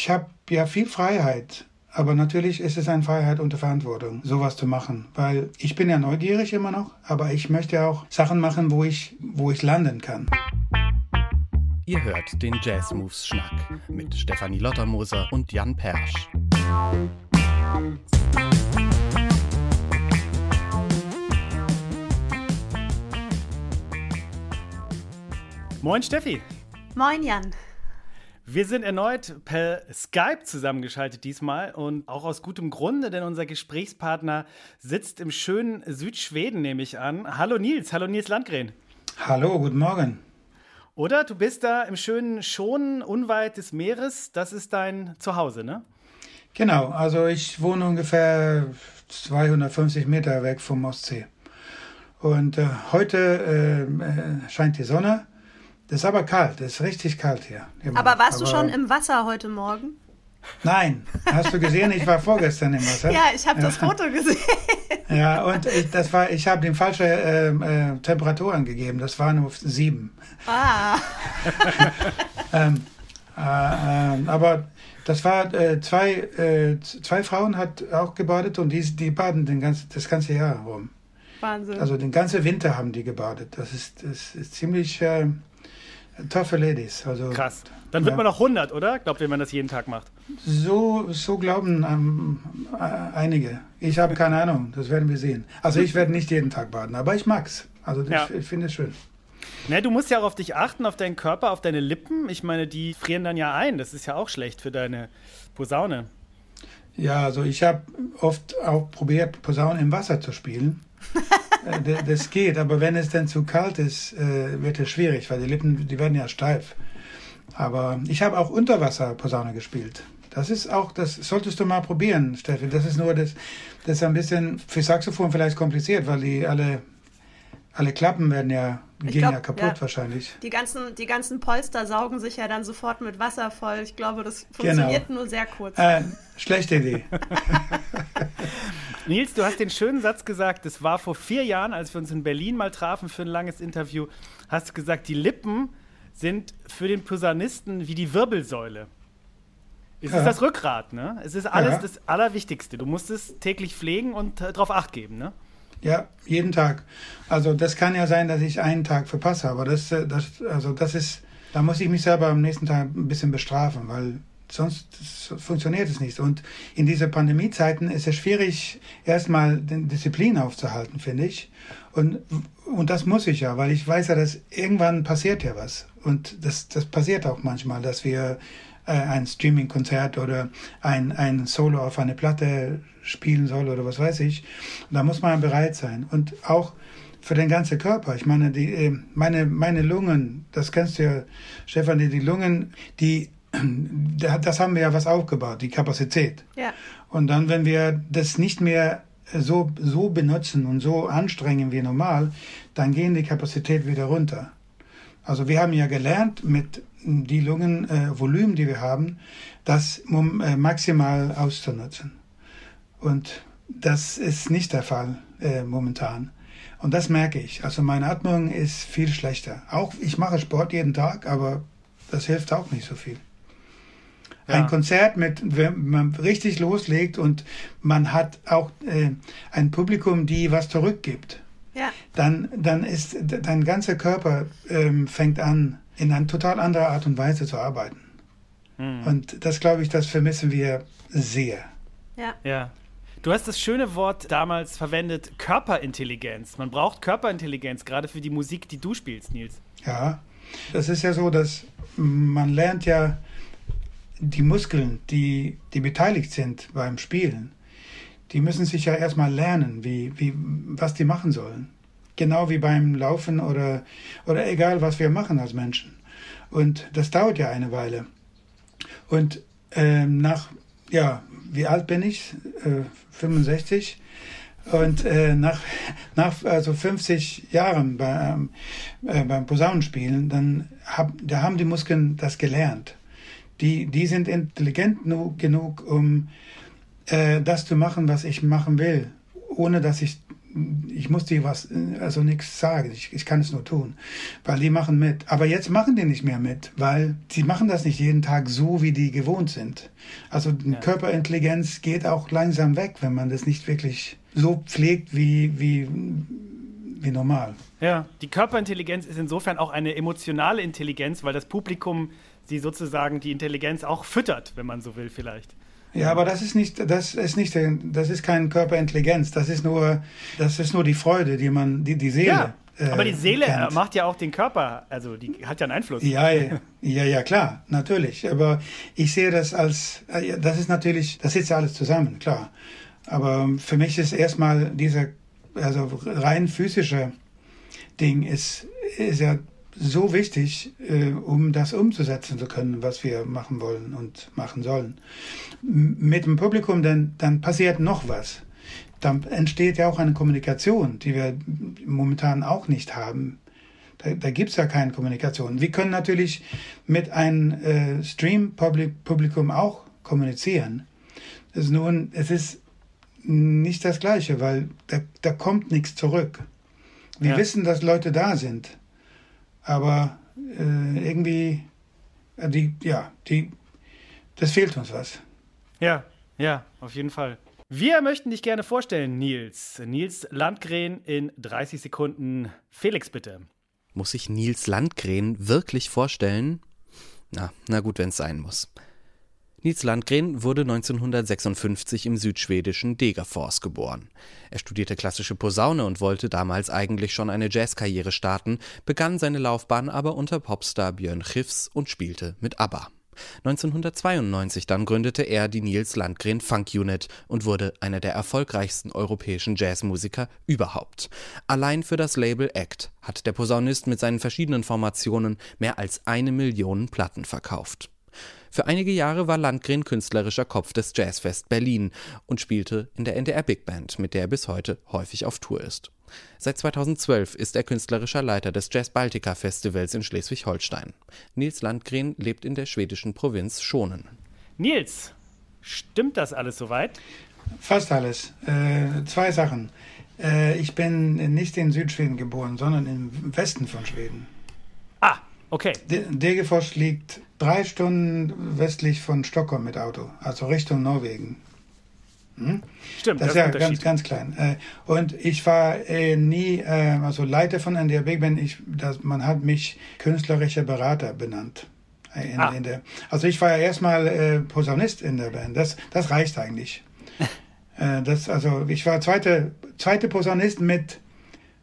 ich habe ja viel Freiheit. Aber natürlich ist es eine Freiheit unter Verantwortung, sowas zu machen. Weil ich bin ja neugierig immer noch, aber ich möchte auch Sachen machen, wo ich, wo ich landen kann. Ihr hört den Jazz Moves Schnack mit Stefanie Lottermoser und Jan Persch. Moin Steffi. Moin Jan. Wir sind erneut per Skype zusammengeschaltet diesmal und auch aus gutem Grunde, denn unser Gesprächspartner sitzt im schönen Südschweden, nehme ich an. Hallo Nils, hallo Nils Landgren. Hallo, guten Morgen. Oder du bist da im schönen Schonen, unweit des Meeres. Das ist dein Zuhause, ne? Genau, also ich wohne ungefähr 250 Meter weg vom Ostsee. Und äh, heute äh, äh scheint die Sonne das ist aber kalt, das ist richtig kalt hier. Immer. Aber warst aber du schon im Wasser heute Morgen? Nein, hast du gesehen? Ich war vorgestern im Wasser. Ja, ich habe das Foto gesehen. Ja, und ich, das war, ich habe die falsche äh, äh, Temperatur angegeben. Das war nur sieben. Ah. ähm, äh, ähm, aber das war äh, zwei, äh, zwei Frauen hat auch gebadet und die, die baden den ganzen, das ganze Jahr rum. Wahnsinn. Also den ganzen Winter haben die gebadet. Das ist, das ist ziemlich äh, Taffe Ladies. Also, Krass. Dann wird ja. man noch 100, oder? Glaubt ihr, wenn man das jeden Tag macht? So, so glauben ähm, äh, einige. Ich habe keine Ahnung, das werden wir sehen. Also ich werde nicht jeden Tag baden, aber ich mag's. Also ja. ich, ich finde es schön. Ne, du musst ja auch auf dich achten, auf deinen Körper, auf deine Lippen. Ich meine, die frieren dann ja ein. Das ist ja auch schlecht für deine Posaune. Ja, also ich habe oft auch probiert, Posaune im Wasser zu spielen. Äh, das geht, aber wenn es dann zu kalt ist, äh, wird es schwierig, weil die Lippen, die werden ja steif. Aber ich habe auch Unterwasser-Posaune gespielt. Das ist auch, das solltest du mal probieren, Steffi. Das ist nur, das, das ist ein bisschen für Saxophon vielleicht kompliziert, weil die alle, alle Klappen werden ja, gehen glaub, ja kaputt ja. wahrscheinlich. Die ganzen, die ganzen Polster saugen sich ja dann sofort mit Wasser voll. Ich glaube, das funktioniert genau. nur sehr kurz. Äh, schlechte Idee. Nils, du hast den schönen Satz gesagt, das war vor vier Jahren, als wir uns in Berlin mal trafen für ein langes Interview, hast du gesagt, die Lippen sind für den Posaunisten wie die Wirbelsäule. Es ja. ist das Rückgrat, ne? Es ist alles ja. das Allerwichtigste. Du musst es täglich pflegen und äh, darauf Acht geben, ne? Ja, jeden Tag. Also das kann ja sein, dass ich einen Tag verpasse, aber das, äh, das, also das ist, da muss ich mich selber am nächsten Tag ein bisschen bestrafen, weil sonst funktioniert es nicht. Und in diesen Pandemiezeiten ist es schwierig, erstmal die Disziplin aufzuhalten, finde ich. Und, und das muss ich ja, weil ich weiß ja, dass irgendwann passiert ja was. Und das, das passiert auch manchmal, dass wir äh, ein Streaming-Konzert oder ein, ein Solo auf eine Platte spielen soll oder was weiß ich. Und da muss man bereit sein. Und auch für den ganzen Körper. Ich meine, die, äh, meine, meine Lungen, das kennst du ja, Stefan, die Lungen, die das haben wir ja was aufgebaut, die Kapazität. Ja. Und dann, wenn wir das nicht mehr so, so benutzen und so anstrengen wie normal, dann gehen die Kapazität wieder runter. Also wir haben ja gelernt, mit die Lungenvolumen, äh, die wir haben, das äh, maximal auszunutzen. Und das ist nicht der Fall äh, momentan. Und das merke ich. Also meine Atmung ist viel schlechter. Auch ich mache Sport jeden Tag, aber das hilft auch nicht so viel. Ja. Ein Konzert mit, wenn man richtig loslegt und man hat auch äh, ein Publikum, die was zurückgibt. Ja. Dann, dann ist dein ganzer Körper ähm, fängt an, in einer total anderen Art und Weise zu arbeiten. Mhm. Und das glaube ich, das vermissen wir sehr. Ja. Ja. Du hast das schöne Wort damals verwendet, Körperintelligenz. Man braucht Körperintelligenz, gerade für die Musik, die du spielst, Nils. Ja, das ist ja so, dass man lernt ja die Muskeln, die, die beteiligt sind beim Spielen, die müssen sich ja erstmal lernen, wie, wie, was die machen sollen. Genau wie beim Laufen oder, oder egal, was wir machen als Menschen. Und das dauert ja eine Weile. Und ähm, nach, ja, wie alt bin ich? Äh, 65. Und äh, nach, nach also 50 Jahren beim, äh, beim Posaunenspielen, dann hab, da haben die Muskeln das gelernt die, die sind intelligent genug, um äh, das zu machen, was ich machen will, ohne dass ich ich muss dir was, also nichts sagen. Ich, ich kann es nur tun, weil die machen mit. Aber jetzt machen die nicht mehr mit, weil sie machen das nicht jeden Tag so, wie die gewohnt sind. Also ja. Körperintelligenz geht auch langsam weg, wenn man das nicht wirklich so pflegt wie, wie, wie normal. Ja, die Körperintelligenz ist insofern auch eine emotionale Intelligenz, weil das Publikum sie sozusagen die Intelligenz auch füttert, wenn man so will, vielleicht. Ja, aber das ist nicht, das ist nicht, das ist keine Körperintelligenz. Das ist nur, das ist nur die Freude, die man, die, die Seele. Ja, äh, aber die Seele kennt. macht ja auch den Körper, also die hat ja einen Einfluss. Ja, ja, ja, klar, natürlich. Aber ich sehe das als, äh, das ist natürlich, das sitzt ja alles zusammen, klar. Aber für mich ist erstmal dieser, also rein physische Ding ist, ist ja so wichtig, äh, um das umzusetzen zu können, was wir machen wollen und machen sollen. Mit dem Publikum dann, dann passiert noch was. Dann entsteht ja auch eine Kommunikation, die wir momentan auch nicht haben. Da, da gibt es ja keine Kommunikation. Wir können natürlich mit einem äh, Stream-Publikum auch kommunizieren. Es ist nun, es ist nicht das Gleiche, weil da, da kommt nichts zurück. Wir ja. wissen, dass Leute da sind aber äh, irgendwie, äh, die, ja, die, das fehlt uns was. Ja, ja, auf jeden Fall. Wir möchten dich gerne vorstellen, Nils. Nils Landgren in 30 Sekunden. Felix, bitte. Muss ich Nils Landgren wirklich vorstellen? Na, na gut, wenn es sein muss. Nils Landgren wurde 1956 im südschwedischen Degerfors geboren. Er studierte klassische Posaune und wollte damals eigentlich schon eine Jazzkarriere starten, begann seine Laufbahn aber unter Popstar Björn Schiffs und spielte mit ABBA. 1992 dann gründete er die Nils Landgren Funk Unit und wurde einer der erfolgreichsten europäischen Jazzmusiker überhaupt. Allein für das Label Act hat der Posaunist mit seinen verschiedenen Formationen mehr als eine Million Platten verkauft. Für einige Jahre war Landgren künstlerischer Kopf des Jazzfest Berlin und spielte in der NDR Big Band, mit der er bis heute häufig auf Tour ist. Seit 2012 ist er künstlerischer Leiter des Jazz Baltica Festivals in Schleswig-Holstein. Nils Landgren lebt in der schwedischen Provinz Schonen. Nils, stimmt das alles soweit? Fast alles. Äh, zwei Sachen. Äh, ich bin nicht in Südschweden geboren, sondern im Westen von Schweden. Okay. Degerfors liegt drei Stunden westlich von Stockholm mit Auto, also Richtung Norwegen. Hm? Stimmt, das, das ist ja ganz, ganz klein. Äh, und ich war äh, nie, äh, also Leiter von NDR Big Band, ich, das, man hat mich künstlerischer Berater benannt. In, ah. in der, also ich war ja erstmal Posaunist in der Band, das, das reicht eigentlich. das, also ich war zweite, zweite Posaunist mit,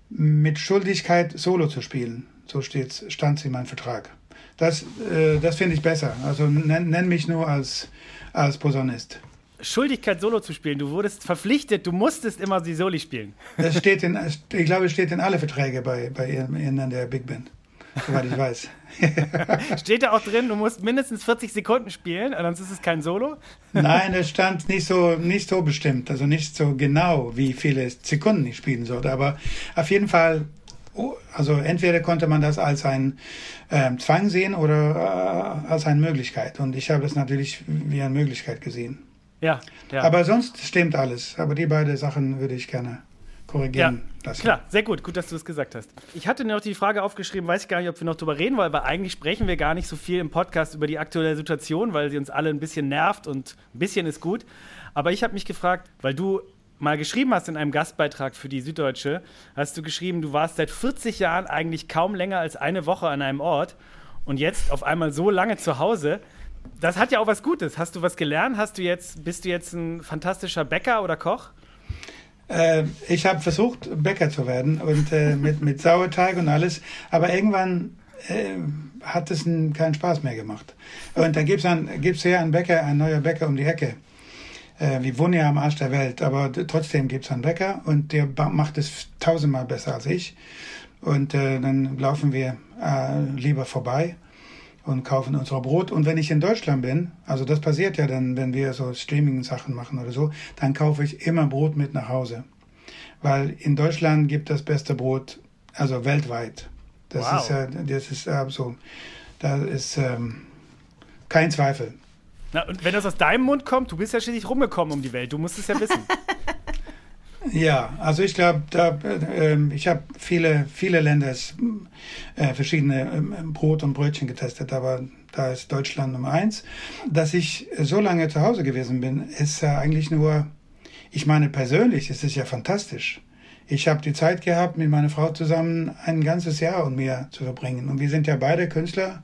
mit Schuldigkeit, Solo zu spielen. So steht's, stand es in meinem Vertrag. Das, äh, das finde ich besser. Also nenn, nenn, mich nur als, als Posaunist. Schuldigkeit, Solo zu spielen. Du wurdest verpflichtet, du musstest immer die Soli spielen. Das steht in, ich glaube, es steht in alle Verträge bei, bei in der Big Band, soweit ich weiß. steht da auch drin, du musst mindestens 40 Sekunden spielen, sonst ist es kein Solo? Nein, es stand nicht so, nicht so bestimmt, also nicht so genau, wie viele Sekunden ich spielen sollte. Aber auf jeden Fall also entweder konnte man das als ein äh, Zwang sehen oder äh, als eine Möglichkeit. Und ich habe es natürlich wie eine Möglichkeit gesehen. Ja, ja. Aber sonst stimmt alles. Aber die beiden Sachen würde ich gerne korrigieren ja, lassen. Klar, sehr gut. Gut, dass du es gesagt hast. Ich hatte noch die Frage aufgeschrieben, weiß ich gar nicht, ob wir noch drüber reden wollen, weil eigentlich sprechen wir gar nicht so viel im Podcast über die aktuelle Situation, weil sie uns alle ein bisschen nervt und ein bisschen ist gut. Aber ich habe mich gefragt, weil du mal geschrieben hast in einem Gastbeitrag für die Süddeutsche, hast du geschrieben, du warst seit 40 Jahren eigentlich kaum länger als eine Woche an einem Ort und jetzt auf einmal so lange zu Hause. Das hat ja auch was Gutes. Hast du was gelernt? Hast du jetzt, bist du jetzt ein fantastischer Bäcker oder Koch? Äh, ich habe versucht, Bäcker zu werden und äh, mit, mit Sauerteig und alles, aber irgendwann äh, hat es keinen Spaß mehr gemacht. Und da gibt es hier einen Bäcker, ein neuer Bäcker um die Ecke. Äh, wir wohnen ja am Arsch der Welt, aber trotzdem gibt es einen Bäcker und der macht es tausendmal besser als ich. Und äh, dann laufen wir äh, lieber vorbei und kaufen unser Brot. Und wenn ich in Deutschland bin, also das passiert ja dann, wenn wir so Streaming-Sachen machen oder so, dann kaufe ich immer Brot mit nach Hause. Weil in Deutschland gibt das beste Brot, also weltweit. Das wow. ist ja, das ist äh, so, da ist ähm, kein Zweifel. Na, und wenn das aus deinem Mund kommt, du bist ja schließlich rumgekommen um die Welt, du musst es ja wissen. Ja, also ich glaube, äh, ich habe viele, viele Länder äh, verschiedene äh, Brot und Brötchen getestet, aber da ist Deutschland Nummer eins. Dass ich so lange zu Hause gewesen bin, ist ja eigentlich nur, ich meine persönlich, ist es ja fantastisch. Ich habe die Zeit gehabt, mit meiner Frau zusammen ein ganzes Jahr und mehr zu verbringen. Und wir sind ja beide Künstler.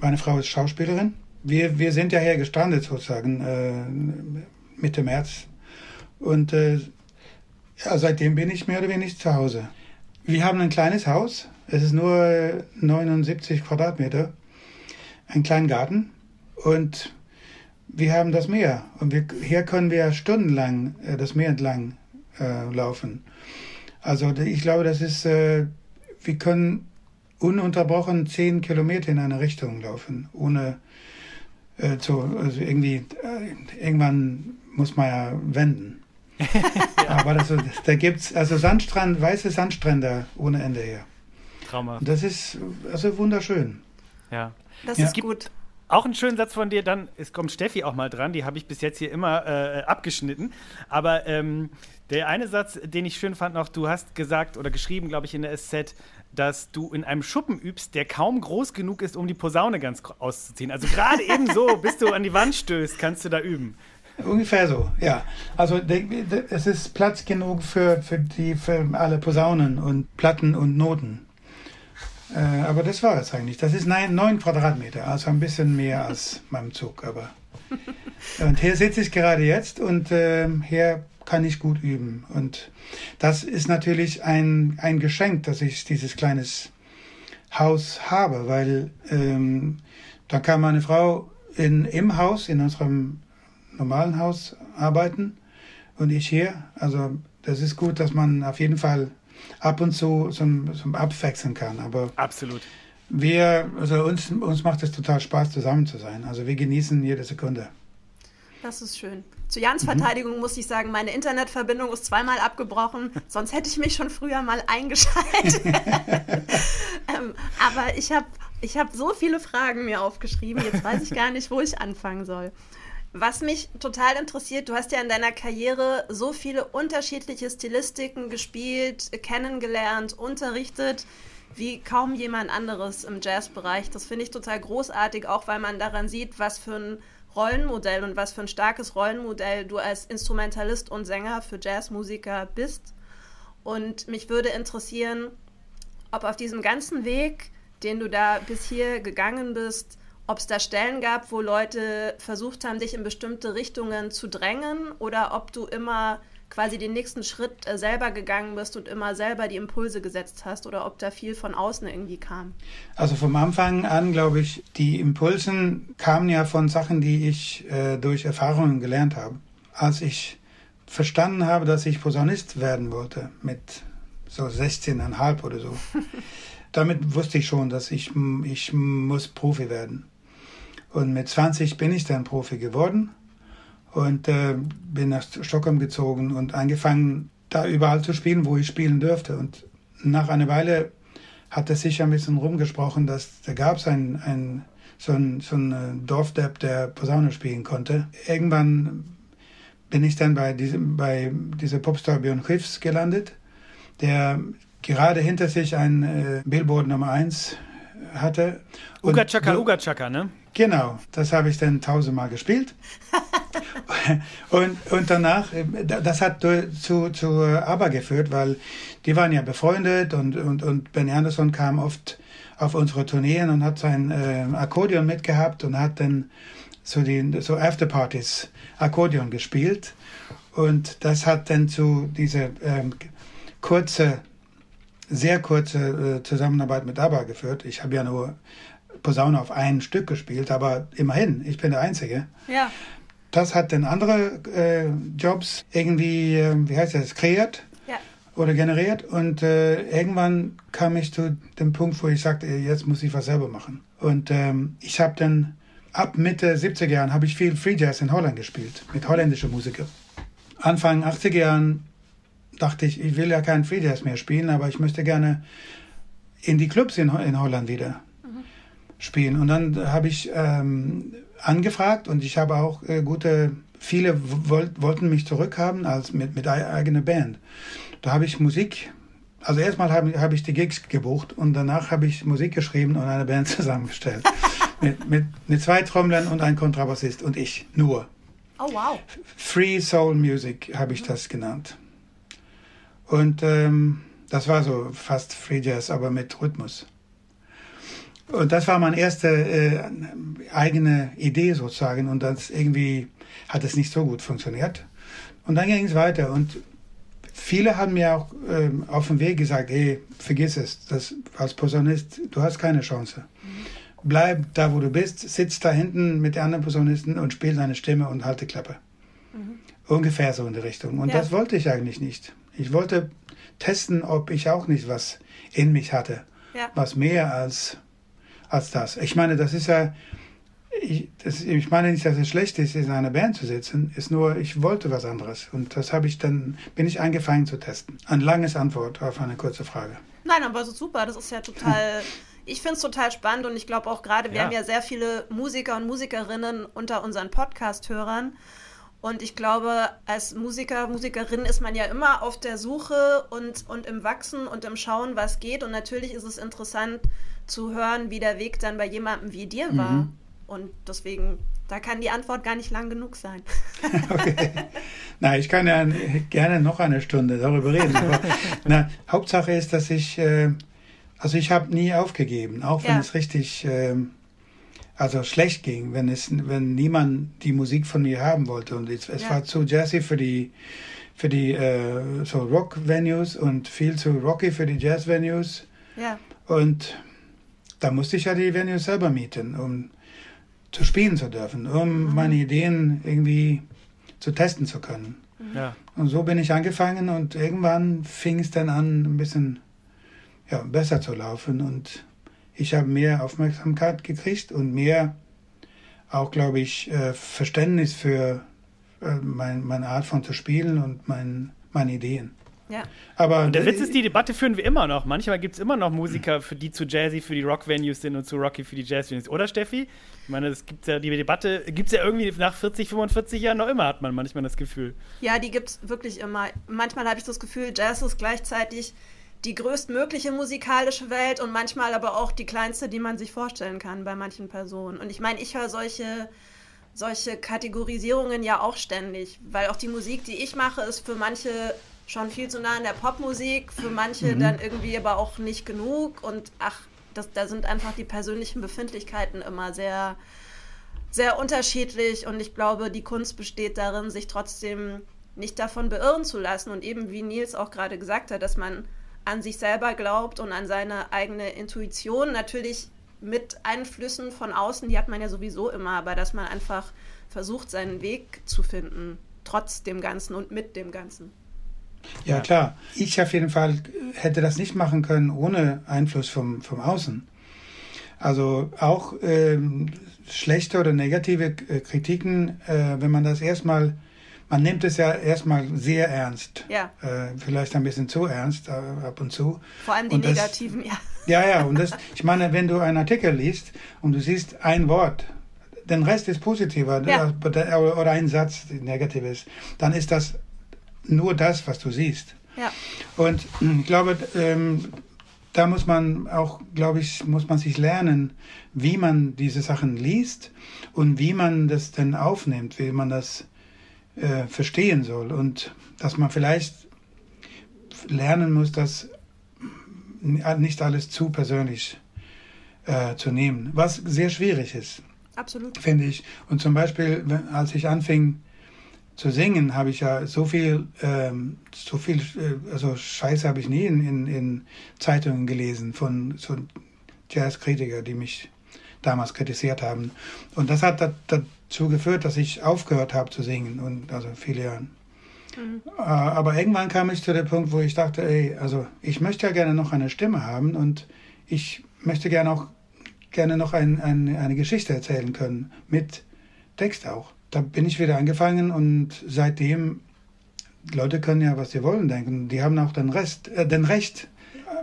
Meine Frau ist Schauspielerin. Wir, wir sind ja hier gestrandet sozusagen äh, Mitte März. Und äh, ja, seitdem bin ich mehr oder weniger zu Hause. Wir haben ein kleines Haus. Es ist nur 79 Quadratmeter. Ein kleinen Garten. Und wir haben das Meer. Und wir, hier können wir stundenlang äh, das Meer entlang äh, laufen. Also ich glaube, das ist, äh, wir können ununterbrochen zehn Kilometer in eine Richtung laufen, ohne äh, zu, also irgendwie, äh, irgendwann muss man ja wenden. ja. Aber das, da gibt es also Sandstrand, weiße Sandstrände ohne Ende her. Traumhaft. Das ist also wunderschön. Ja. Das ja. ist gut. Auch einen schönen Satz von dir, dann es kommt Steffi auch mal dran, die habe ich bis jetzt hier immer äh, abgeschnitten. Aber ähm, der eine Satz, den ich schön fand noch, du hast gesagt oder geschrieben, glaube ich, in der SZ, dass du in einem Schuppen übst, der kaum groß genug ist, um die Posaune ganz auszuziehen. Also gerade eben so, bis du an die Wand stößt, kannst du da üben. Ungefähr so, ja. Also es ist Platz genug für, für, die, für alle Posaunen und Platten und Noten. Äh, aber das war es eigentlich. Das ist neun, neun Quadratmeter, also ein bisschen mehr als beim Zug. Aber und hier sitze ich gerade jetzt und äh, hier kann ich gut üben. Und das ist natürlich ein, ein Geschenk, dass ich dieses kleines Haus habe, weil ähm, da kann meine Frau in, im Haus, in unserem normalen Haus arbeiten und ich hier. Also das ist gut, dass man auf jeden Fall ab und zu zum, zum Abwechseln kann. Aber Absolut. Wir, also uns, uns macht es total Spaß, zusammen zu sein. Also wir genießen jede Sekunde. Das ist schön. Zu Jans mhm. Verteidigung muss ich sagen, meine Internetverbindung ist zweimal abgebrochen, sonst hätte ich mich schon früher mal eingeschaltet. ähm, aber ich habe ich hab so viele Fragen mir aufgeschrieben, jetzt weiß ich gar nicht, wo ich anfangen soll. Was mich total interessiert, du hast ja in deiner Karriere so viele unterschiedliche Stilistiken gespielt, kennengelernt, unterrichtet, wie kaum jemand anderes im Jazzbereich. Das finde ich total großartig, auch weil man daran sieht, was für ein Rollenmodell und was für ein starkes Rollenmodell du als Instrumentalist und Sänger für Jazzmusiker bist. Und mich würde interessieren, ob auf diesem ganzen Weg, den du da bis hier gegangen bist, ob es da Stellen gab, wo Leute versucht haben, dich in bestimmte Richtungen zu drängen oder ob du immer quasi den nächsten Schritt äh, selber gegangen bist und immer selber die Impulse gesetzt hast oder ob da viel von außen irgendwie kam? Also vom Anfang an, glaube ich, die Impulsen kamen ja von Sachen, die ich äh, durch Erfahrungen gelernt habe. Als ich verstanden habe, dass ich Posaunist werden wollte, mit so 16,5 oder so, damit wusste ich schon, dass ich, ich muss Profi werden. Und mit 20 bin ich dann Profi geworden und äh, bin nach Stockholm gezogen und angefangen, da überall zu spielen, wo ich spielen dürfte. Und nach einer Weile hat es sich ein bisschen rumgesprochen, dass da gab es ein, ein, so ein, so ein äh, Dorfdepp, der Posaune spielen konnte. Irgendwann bin ich dann bei diesem, bei dieser Popstar Björn Schiffs gelandet, der gerade hinter sich ein äh, Billboard Nummer 1 hatte. Uga Chaka, Uga Chaka, ne? Genau, das habe ich dann tausendmal gespielt. und, und danach, das hat zu, zu ABBA geführt, weil die waren ja befreundet und, und, und Benny Anderson kam oft auf unsere Tourneen und hat sein äh, Akkordeon mitgehabt und hat dann so die so Afterpartys Akkordeon gespielt. Und das hat dann zu dieser ähm, kurze, sehr kurze äh, Zusammenarbeit mit ABBA geführt. Ich habe ja nur Posaune auf ein Stück gespielt, aber immerhin, ich bin der Einzige. Ja. Das hat dann andere äh, Jobs irgendwie, äh, wie heißt das, kreiert ja. oder generiert. Und äh, irgendwann kam ich zu dem Punkt, wo ich sagte, jetzt muss ich was selber machen. Und ähm, ich habe dann ab Mitte 70er Jahren habe ich viel Free Jazz in Holland gespielt mit holländischen Musikern. Anfang 80er Jahren dachte ich, ich will ja keinen Free Jazz mehr spielen, aber ich möchte gerne in die Clubs in, in Holland wieder spielen. Und dann habe ich ähm, angefragt und ich habe auch äh, gute viele wollt, wollten mich zurückhaben als mit, mit eigener Band. Da habe ich Musik, also erstmal habe hab ich die Gigs gebucht und danach habe ich Musik geschrieben und eine Band zusammengestellt. mit, mit, mit zwei Trommlern und ein Kontrabassist und ich, nur. Oh wow. Free Soul Music habe ich das genannt. Und ähm, das war so fast Free Jazz, aber mit Rhythmus. Und das war meine erste äh, eigene Idee sozusagen. Und das irgendwie hat es nicht so gut funktioniert. Und dann ging es weiter. Und viele haben mir auch äh, auf dem Weg gesagt, ey, vergiss es, das, als Posaunist, du hast keine Chance. Bleib da, wo du bist, sitz da hinten mit den anderen Posaunisten und spiel deine Stimme und halte Klappe. Mhm. Ungefähr so in die Richtung. Und ja. das wollte ich eigentlich nicht. Ich wollte testen, ob ich auch nicht was in mich hatte. Ja. Was mehr als als das. Ich meine, das ist ja, ich, das, ich meine nicht, dass es schlecht ist, in einer Band zu sitzen, ist nur, ich wollte was anderes. Und das habe ich dann, bin ich angefangen zu testen. Ein langes Antwort auf eine kurze Frage. Nein, aber so super, das ist ja total. ich finde es total spannend und ich glaube auch gerade, wir ja. haben ja sehr viele Musiker und Musikerinnen unter unseren Podcast-Hörern. Und ich glaube, als Musiker, Musikerin ist man ja immer auf der Suche und, und im Wachsen und im Schauen, was geht. Und natürlich ist es interessant, zu hören, wie der Weg dann bei jemandem wie dir war. Mhm. Und deswegen, da kann die Antwort gar nicht lang genug sein. okay. Na, ich kann ja gerne noch eine Stunde darüber reden. Aber, na, Hauptsache ist, dass ich, äh, also ich habe nie aufgegeben, auch wenn ja. es richtig, äh, also schlecht ging, wenn es, wenn niemand die Musik von mir haben wollte. Und es, es ja. war zu jazzy für die, für die äh, so Rock-Venues und viel zu rocky für die Jazz-Venues. Ja. Und da musste ich ja die Venue selber mieten, um zu spielen zu dürfen, um mhm. meine Ideen irgendwie zu testen zu können. Mhm. Ja. Und so bin ich angefangen und irgendwann fing es dann an, ein bisschen ja, besser zu laufen und ich habe mehr Aufmerksamkeit gekriegt und mehr auch, glaube ich, äh, Verständnis für äh, mein, meine Art von zu spielen und mein, meine Ideen. Ja. Aber und der Witz ist, die Debatte führen wir immer noch. Manchmal gibt es immer noch Musiker, für die zu jazzy für die Rock-Venues sind und zu rocky für die Jazz-Venues. Oder, Steffi? Ich meine, das gibt's ja, die Debatte gibt es ja irgendwie nach 40, 45 Jahren noch immer, hat man manchmal das Gefühl. Ja, die gibt es wirklich immer. Manchmal habe ich das Gefühl, Jazz ist gleichzeitig die größtmögliche musikalische Welt und manchmal aber auch die kleinste, die man sich vorstellen kann bei manchen Personen. Und ich meine, ich höre solche solche Kategorisierungen ja auch ständig, weil auch die Musik, die ich mache, ist für manche schon viel zu nah an der Popmusik, für manche mhm. dann irgendwie aber auch nicht genug. Und ach, das, da sind einfach die persönlichen Befindlichkeiten immer sehr, sehr unterschiedlich. Und ich glaube, die Kunst besteht darin, sich trotzdem nicht davon beirren zu lassen. Und eben wie Nils auch gerade gesagt hat, dass man an sich selber glaubt und an seine eigene Intuition. Natürlich mit Einflüssen von außen, die hat man ja sowieso immer, aber dass man einfach versucht, seinen Weg zu finden, trotz dem Ganzen und mit dem Ganzen. Ja, klar. Ich auf jeden Fall hätte das nicht machen können ohne Einfluss vom, vom Außen. Also auch ähm, schlechte oder negative äh, Kritiken, äh, wenn man das erstmal, man nimmt es ja erstmal sehr ernst. Ja. Äh, vielleicht ein bisschen zu ernst äh, ab und zu. Vor allem die und negativen, das, ja. Ja, ja, und das, ich meine, wenn du einen Artikel liest und du siehst ein Wort, den Rest ist positiver ja. oder ein Satz negativ ist, dann ist das nur das, was du siehst. Ja. Und hm, ich glaube, ähm, da muss man auch, glaube ich, muss man sich lernen, wie man diese Sachen liest und wie man das denn aufnimmt, wie man das äh, verstehen soll und dass man vielleicht lernen muss, das nicht alles zu persönlich äh, zu nehmen, was sehr schwierig ist. Absolut. Finde ich. Und zum Beispiel, als ich anfing, zu singen habe ich ja so viel, ähm, so viel, äh, also Scheiße habe ich nie in, in, in Zeitungen gelesen von so Jazzkritiker, die mich damals kritisiert haben. Und das hat dazu geführt, dass ich aufgehört habe zu singen und also viele Jahre. Mhm. Äh, aber irgendwann kam ich zu dem Punkt, wo ich dachte, ey, also ich möchte ja gerne noch eine Stimme haben und ich möchte gerne auch gerne noch ein, ein, eine Geschichte erzählen können mit Text auch da bin ich wieder angefangen und seitdem, Leute können ja, was sie wollen denken. Die haben auch den Rest, äh, den Recht,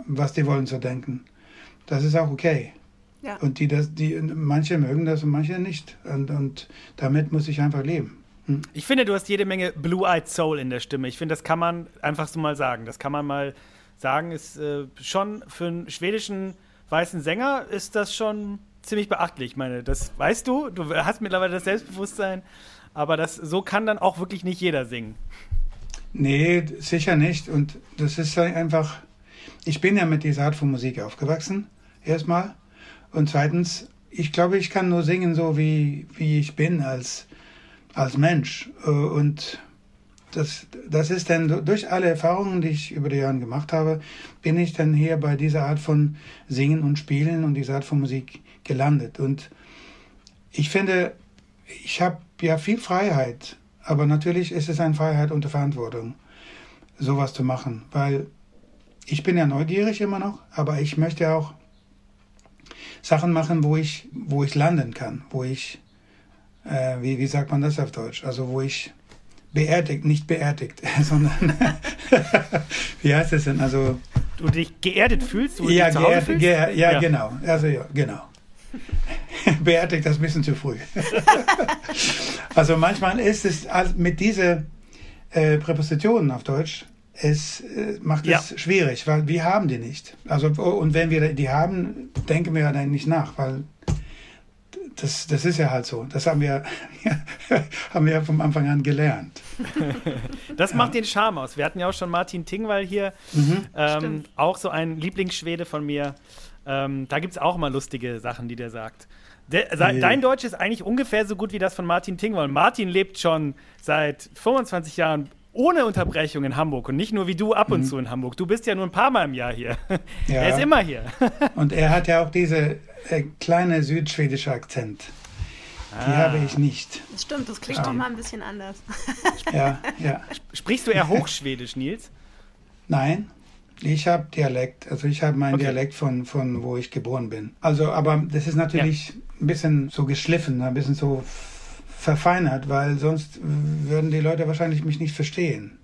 was die wollen zu denken. Das ist auch okay. Ja. Und die, das, die, manche mögen das und manche nicht. Und, und damit muss ich einfach leben. Hm. Ich finde, du hast jede Menge Blue-Eyed Soul in der Stimme. Ich finde, das kann man einfach so mal sagen. Das kann man mal sagen. Ist äh, schon für einen schwedischen weißen Sänger ist das schon ziemlich beachtlich. Ich meine, das weißt du. Du hast mittlerweile das Selbstbewusstsein. Aber das, so kann dann auch wirklich nicht jeder singen. Nee, sicher nicht. Und das ist einfach, ich bin ja mit dieser Art von Musik aufgewachsen, erstmal. Und zweitens, ich glaube, ich kann nur singen, so wie, wie ich bin als, als Mensch. Und das, das ist dann durch alle Erfahrungen, die ich über die Jahre gemacht habe, bin ich dann hier bei dieser Art von Singen und Spielen und dieser Art von Musik gelandet. Und ich finde, ich habe ja viel Freiheit aber natürlich ist es eine Freiheit unter Verantwortung, sowas zu machen, weil ich bin ja neugierig immer noch, aber ich möchte auch Sachen machen, wo ich, wo ich landen kann, wo ich, äh, wie, wie sagt man das auf Deutsch? Also wo ich beerdigt, nicht beerdigt, sondern wie heißt es denn? Also du dich geerdet fühlst, du ja, geerdet, fühlst? Ge ja, ja, genau. Also ja, genau. beerdigt das ein bisschen zu früh. also manchmal ist es mit diesen äh, Präpositionen auf Deutsch, es äh, macht ja. es schwierig, weil wir haben die nicht. Also und wenn wir die haben, denken wir ja dann nicht nach, weil das, das ist ja halt so. Das haben wir, haben wir vom Anfang an gelernt. Das macht ja. den Charme aus. Wir hatten ja auch schon Martin Tingwall hier, mhm. ähm, auch so ein Lieblingsschwede von mir. Ähm, da gibt es auch mal lustige Sachen, die der sagt. Der, nee. Dein Deutsch ist eigentlich ungefähr so gut wie das von Martin Tingwall. Martin lebt schon seit 25 Jahren ohne Unterbrechung in Hamburg und nicht nur wie du ab und mhm. zu in Hamburg. Du bist ja nur ein paar Mal im Jahr hier. Ja. Er ist immer hier. und er hat ja auch diese äh, kleine südschwedische Akzent. Die ah. habe ich nicht. Das stimmt, das klingt doch mal ein bisschen anders. ja, ja. Sprichst du eher Hochschwedisch, Nils? Nein, ich habe Dialekt. Also ich habe meinen okay. Dialekt von, von wo ich geboren bin. Also, aber das ist natürlich ja. ein bisschen so geschliffen, ein bisschen so verfeinert, weil sonst würden die Leute wahrscheinlich mich nicht verstehen.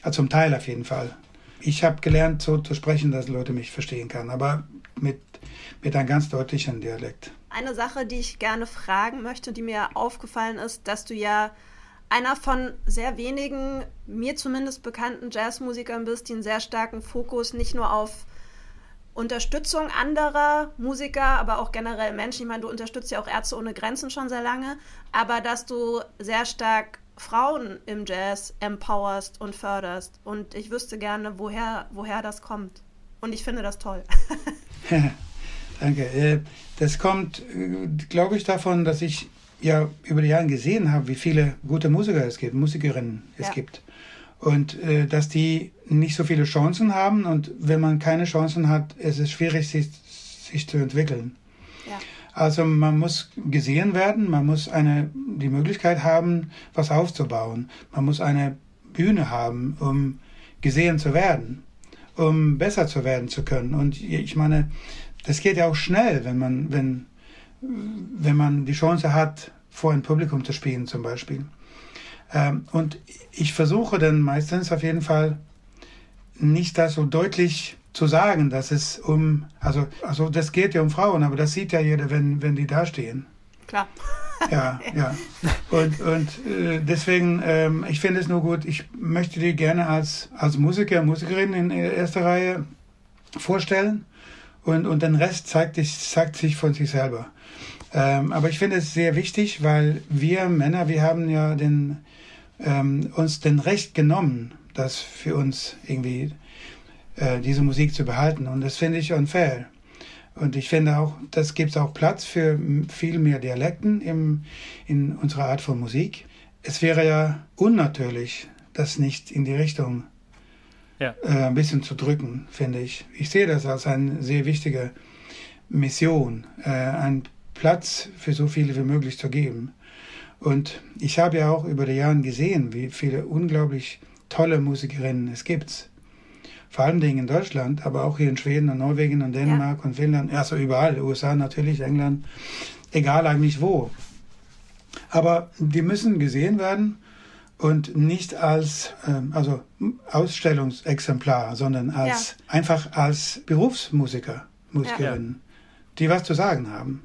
Also zum Teil auf jeden Fall. Ich habe gelernt, so zu sprechen, dass Leute mich verstehen können, aber mit, mit einem ganz deutlichen Dialekt. Eine Sache, die ich gerne fragen möchte, die mir aufgefallen ist, dass du ja einer von sehr wenigen, mir zumindest bekannten Jazzmusikern bist, die einen sehr starken Fokus nicht nur auf Unterstützung anderer Musiker, aber auch generell Menschen. Ich meine, du unterstützt ja auch Ärzte ohne Grenzen schon sehr lange, aber dass du sehr stark Frauen im Jazz empowerst und förderst. Und ich wüsste gerne, woher, woher das kommt. Und ich finde das toll. Danke. Äh, das kommt, äh, glaube ich, davon, dass ich ja über die Jahre gesehen habe, wie viele gute Musiker es gibt, Musikerinnen es ja. gibt. Und äh, dass die nicht so viele Chancen haben und wenn man keine Chancen hat, ist es schwierig, sich, sich zu entwickeln. Ja. Also man muss gesehen werden, man muss eine, die Möglichkeit haben, was aufzubauen. Man muss eine Bühne haben, um gesehen zu werden, um besser zu werden zu können. Und ich meine, das geht ja auch schnell, wenn man, wenn, wenn man die Chance hat, vor ein Publikum zu spielen zum Beispiel. Ähm, und ich versuche dann meistens auf jeden Fall nicht das so deutlich zu sagen, dass es um, also, also das geht ja um Frauen, aber das sieht ja jeder, wenn, wenn die da stehen. Klar. Ja, ja. Und, und äh, deswegen, ähm, ich finde es nur gut, ich möchte die gerne als, als Musiker, Musikerin in erster Reihe vorstellen und, und den Rest zeigt, zeigt sich von sich selber. Ähm, aber ich finde es sehr wichtig, weil wir Männer, wir haben ja den, ähm, uns den Recht genommen, das für uns irgendwie äh, diese Musik zu behalten. Und das finde ich unfair. Und ich finde auch, das gibt es auch Platz für viel mehr Dialekten im, in unserer Art von Musik. Es wäre ja unnatürlich, das nicht in die Richtung ja. äh, ein bisschen zu drücken, finde ich. Ich sehe das als eine sehr wichtige Mission, äh, ein Platz für so viele wie möglich zu geben. Und ich habe ja auch über die Jahre gesehen, wie viele unglaublich tolle Musikerinnen es gibt. Vor allem in Deutschland, aber auch hier in Schweden und Norwegen und Dänemark ja. und Finnland, also überall, USA natürlich, England, egal eigentlich wo. Aber die müssen gesehen werden und nicht als ähm, also Ausstellungsexemplar, sondern als ja. einfach als Berufsmusiker, Musikerinnen, ja. die was zu sagen haben.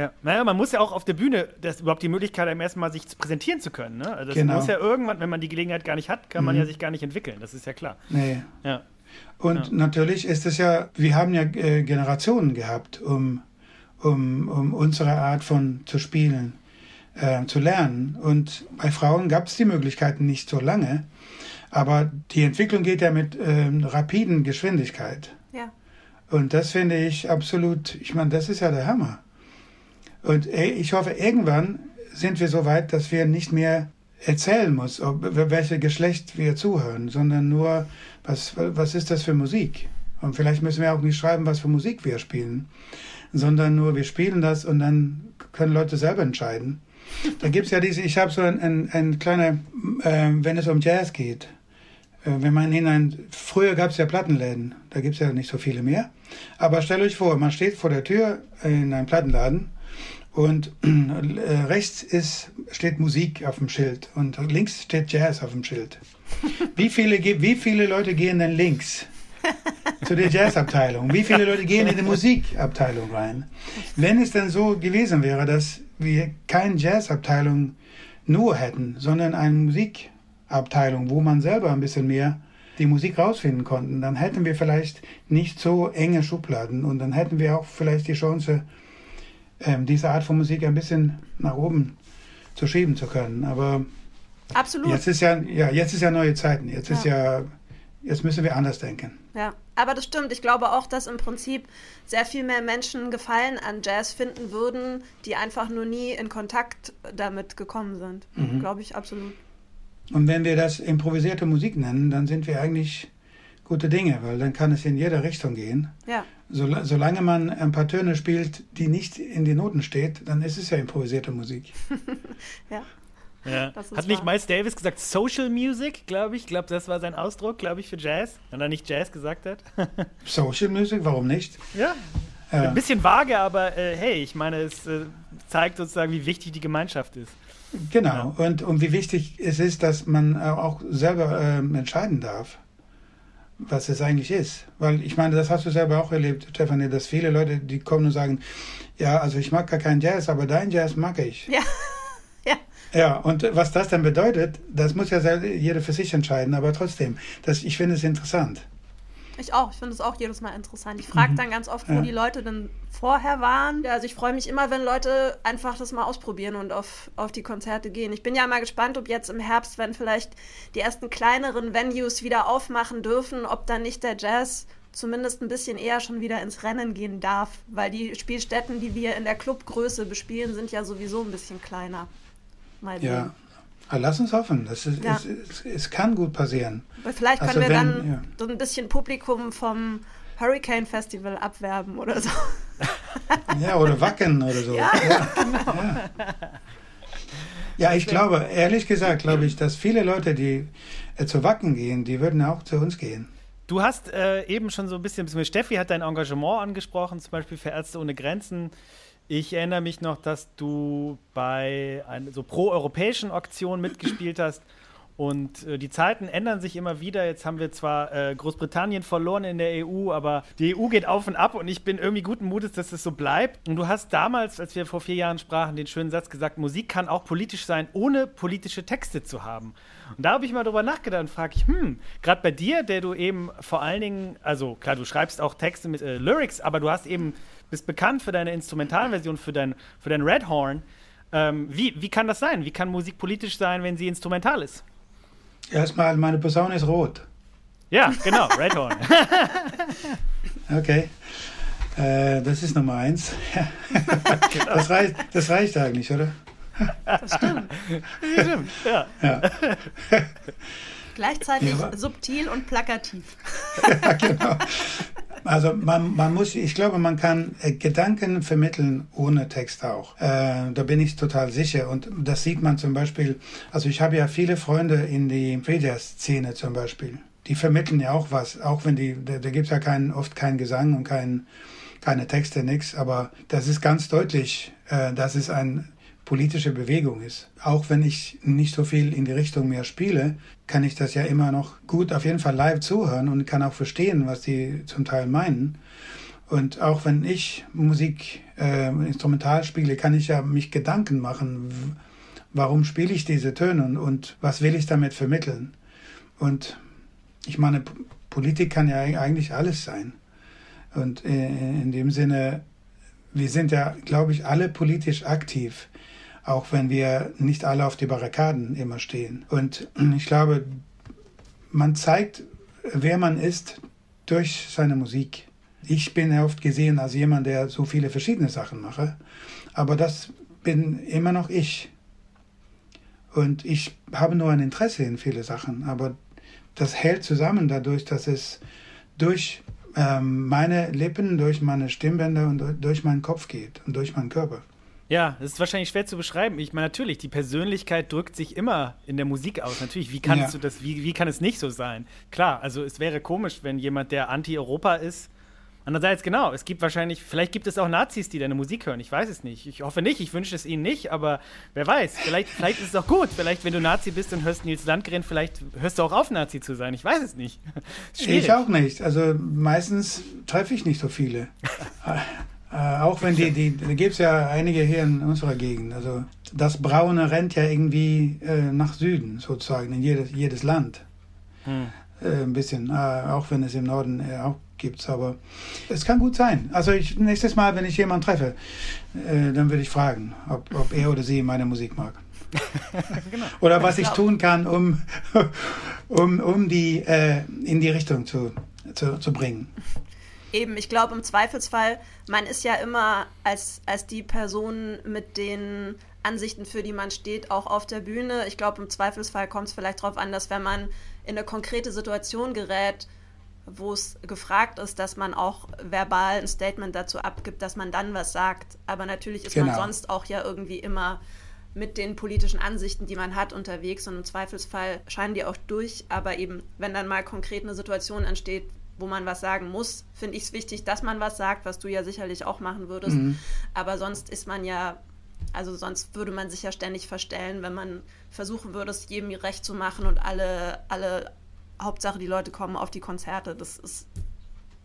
Ja, naja, man muss ja auch auf der Bühne das überhaupt die Möglichkeit haben, erstmal sich präsentieren zu können. Ne? Also das Genau. muss ja irgendwann, wenn man die Gelegenheit gar nicht hat, kann man ja sich gar nicht entwickeln. Das ist ja klar. Nee. Ja. Und Ja. natürlich ist es ja, wir haben ja äh, Generationen gehabt, um, um, um unsere Art von zu spielen äh, zu lernen. Und bei Frauen gab es die Möglichkeiten nicht so lange, aber die Entwicklung geht ja mit ähm, rapiden Geschwindigkeit. Ja. Und das finde ich absolut, ich meine, das ist ja der Hammer. Und äh, ich hoffe, irgendwann sind wir so weit, dass wir nicht mehr erzählen muss, ob, welche Geschlecht wir zuhören, sondern nur, was, was ist das für Musik? Und vielleicht müssen wir auch nicht schreiben, was für Musik wir spielen, sondern nur, wir spielen das und dann können Leute selber entscheiden. Da gibt's ja diese, ich habe so ein, ein, ein kleiner, äh, wenn es um Jazz geht, äh, wenn man hinein, früher gab's ja Plattenläden, da gibt's ja nicht so viele mehr. Aber stellt euch vor, man steht vor der Tür in einem Plattenladen und äh, rechts ist, steht Musik auf dem Schild und links steht Jazz auf dem Schild. Wie viele, wie viele Leute gehen denn links zu der Jazzabteilung? Wie viele Leute gehen in die Musikabteilung rein? Wenn es denn so gewesen wäre, dass wir keine Jazzabteilung nur hätten, sondern eine Musikabteilung, wo man selber ein bisschen mehr die Musik rausfinden konnten, dann hätten wir vielleicht nicht so enge Schubladen und dann hätten wir auch vielleicht die Chance, ähm, diese Art von Musik ein bisschen nach oben zu schieben zu können. Aber Absolut. jetzt ist ja, ja, jetzt ist ja neue Zeiten. Jetzt ist ja, jetzt müssen wir anders denken. Ja, aber das stimmt. Ich glaube auch, dass im Prinzip sehr viel mehr Menschen Gefallen an Jazz finden würden, die einfach nur nie in Kontakt damit gekommen sind. Mhm. Glaube ich absolut. Und wenn wir das improvisierte Musik nennen, dann sind wir eigentlich gute Dinge, weil dann kann es in jede Richtung gehen. Ja, Sol solange man ein paar Töne spielt, die nicht in den Noten steht, dann ist es ja improvisierte Musik. ja. Ja. Hat nicht wahr. Miles Davis gesagt, Social Music, glaube ich? Ich glaube, das war sein Ausdruck, glaube ich, für Jazz. Wenn er nicht Jazz gesagt hat. Social Music, warum nicht? ja. Ja. Ein bisschen vage, aber äh, hey, ich meine, es äh, zeigt sozusagen, wie wichtig die Gemeinschaft ist. Genau. Und, und wie wichtig es ist, dass man äh, auch selber ähm, entscheiden darf, was es eigentlich ist. Weil ich meine, das hast du selber auch erlebt, Stefanie, dass viele Leute, die kommen und sagen, ja, also ich mag gar keinen Jazz, aber dein Jazz mag ich. Ja. Ja. Ja, und was das dann bedeutet, das muss ja jeder für sich entscheiden, aber trotzdem, das, ich finde es interessant. Ich auch. Ich finde es auch jedes Mal interessant. Ich frage dann ganz oft, wo Ja. die Leute denn vorher waren. Ja, also ich freue mich immer, wenn Leute einfach das mal ausprobieren und auf, auf die Konzerte gehen. Ich bin ja mal gespannt, ob jetzt im Herbst, wenn vielleicht die ersten kleineren Venues wieder aufmachen dürfen, ob dann nicht der Jazz zumindest ein bisschen eher schon wieder ins Rennen gehen darf. Weil die Spielstätten, die wir in der Clubgröße bespielen, sind ja sowieso ein bisschen kleiner. Mal sehen. Ja. Aber lass uns hoffen, das ist, Ja. es, es, es kann gut passieren. Aber vielleicht können Also wir wenn- dann ja. so ein bisschen Publikum vom Hurricane Festival abwerben oder so. Ja, oder Wacken oder so. Ja. Ja, ja. ich glaube, ehrlich gesagt, glaube ich, dass viele Leute, die äh, zu Wacken gehen, die würden auch zu uns gehen. Du hast äh, eben schon so ein bisschen, Steffi hat dein Engagement angesprochen, zum Beispiel für Ärzte ohne Grenzen. Ich erinnere mich noch, dass du bei einer so pro-europäischen Auktion mitgespielt hast. Und äh, die Zeiten ändern sich immer wieder. Jetzt haben wir zwar äh, Großbritannien verloren in der EU, aber die EU geht auf und ab und ich bin irgendwie guten Mutes, dass es so bleibt. Und du hast damals, als wir vor vier Jahren sprachen, den schönen Satz gesagt, Musik kann auch politisch sein, ohne politische Texte zu haben. Und da habe ich mal drüber nachgedacht und frage ich, hm, gerade bei dir, der du eben vor allen Dingen, also klar, du schreibst auch Texte mit äh, Lyrics, aber du hast eben, bist bekannt für deine Instrumentalversion, für dein, für dein Red Horn. Ähm, wie, wie kann das sein? Wie kann Musik politisch sein, wenn sie instrumental ist? Erstmal, meine Posaune ist rot. Ja, genau, Red Horn. Okay. Äh, das ist Nummer eins. das, reicht, das reicht eigentlich, oder? Das stimmt. Stimmt, ja. Ja. Gleichzeitig Ja, subtil und plakativ. ja, genau. Also man, man muss, ich glaube, man kann äh, Gedanken vermitteln ohne Text auch. Äh, da bin ich total sicher. Und das sieht man zum Beispiel, also ich habe ja viele Freunde in die Free-Jazz-Szene zum Beispiel. Die vermitteln ja auch was, auch wenn die, da, da gibt es ja kein, oft keinen Gesang und kein, keine Texte, nix. Aber das ist ganz deutlich, äh, dass es eine politische Bewegung ist. Auch wenn ich nicht so viel in die Richtung mehr spiele, kann ich das ja immer noch gut auf jeden Fall live zuhören und kann auch verstehen, was die zum Teil meinen. Und auch wenn ich Musik äh, instrumental spiele, kann ich ja mich Gedanken machen, warum spiele ich diese Töne und, und was will ich damit vermitteln. Und ich meine, Politik kann ja eigentlich alles sein. Und äh, in dem Sinne, wir sind ja, glaube ich, alle politisch aktiv, auch wenn wir nicht alle auf die Barrikaden immer stehen. Und ich glaube, man zeigt, wer man ist durch seine Musik. Ich bin oft gesehen als jemand, der so viele verschiedene Sachen mache, aber das bin immer noch ich. Und ich habe nur ein Interesse in viele Sachen, aber das hält zusammen dadurch, dass es durch ähm, meine Lippen, durch meine Stimmbänder und durch meinen Kopf geht und durch meinen Körper. Ja, das ist wahrscheinlich schwer zu beschreiben. Ich meine, natürlich, die Persönlichkeit drückt sich immer in der Musik aus. Natürlich, wie kannst ja. du das, wie, wie kann es nicht so sein? Klar, also es wäre komisch, wenn jemand, der anti-Europa ist, Andererseits, genau, es gibt wahrscheinlich, vielleicht gibt es auch Nazis, die deine Musik hören. Ich weiß es nicht. Ich hoffe nicht, ich wünsche es ihnen nicht, aber wer weiß. Vielleicht, vielleicht ist es auch gut. Vielleicht, wenn du Nazi bist und hörst Nils Landgren, vielleicht hörst du auch auf, Nazi zu sein. Ich weiß es nicht. ich auch nicht. Also meistens treffe ich nicht so viele. äh, auch wenn die, die, da gibt es ja einige hier in unserer Gegend. Also das Braune rennt ja irgendwie äh, nach Süden, sozusagen, in jedes, jedes Land. Hm. Äh, ein bisschen, äh, auch wenn es im Norden äh, auch gibt. Aber es kann gut sein. Also ich, nächstes Mal, wenn ich jemanden treffe, äh, dann würde ich fragen, ob, ob er oder sie meine Musik mag. genau. Oder was ich tun kann, um, um, um die äh, in die Richtung zu, zu, zu bringen. Eben, ich glaube im Zweifelsfall, man ist ja immer als, als die Person mit den Ansichten, für die man steht, auch auf der Bühne. Ich glaube, im Zweifelsfall kommt es vielleicht darauf an, dass wenn man in eine konkrete Situation gerät, wo es gefragt ist, dass man auch verbal ein Statement dazu abgibt, dass man dann was sagt. Aber natürlich ist genau. man sonst auch ja irgendwie immer mit den politischen Ansichten, die man hat, unterwegs und im Zweifelsfall scheinen die auch durch. Aber eben, wenn dann mal konkret eine Situation entsteht, wo man was sagen muss, finde ich es wichtig, dass man was sagt, was du ja sicherlich auch machen würdest. Mhm. Aber sonst ist man ja, also sonst würde man sich ja ständig verstellen, wenn man versuchen würde, es jedem recht zu machen und alle, alle Hauptsache, die Leute kommen auf die Konzerte. Das ist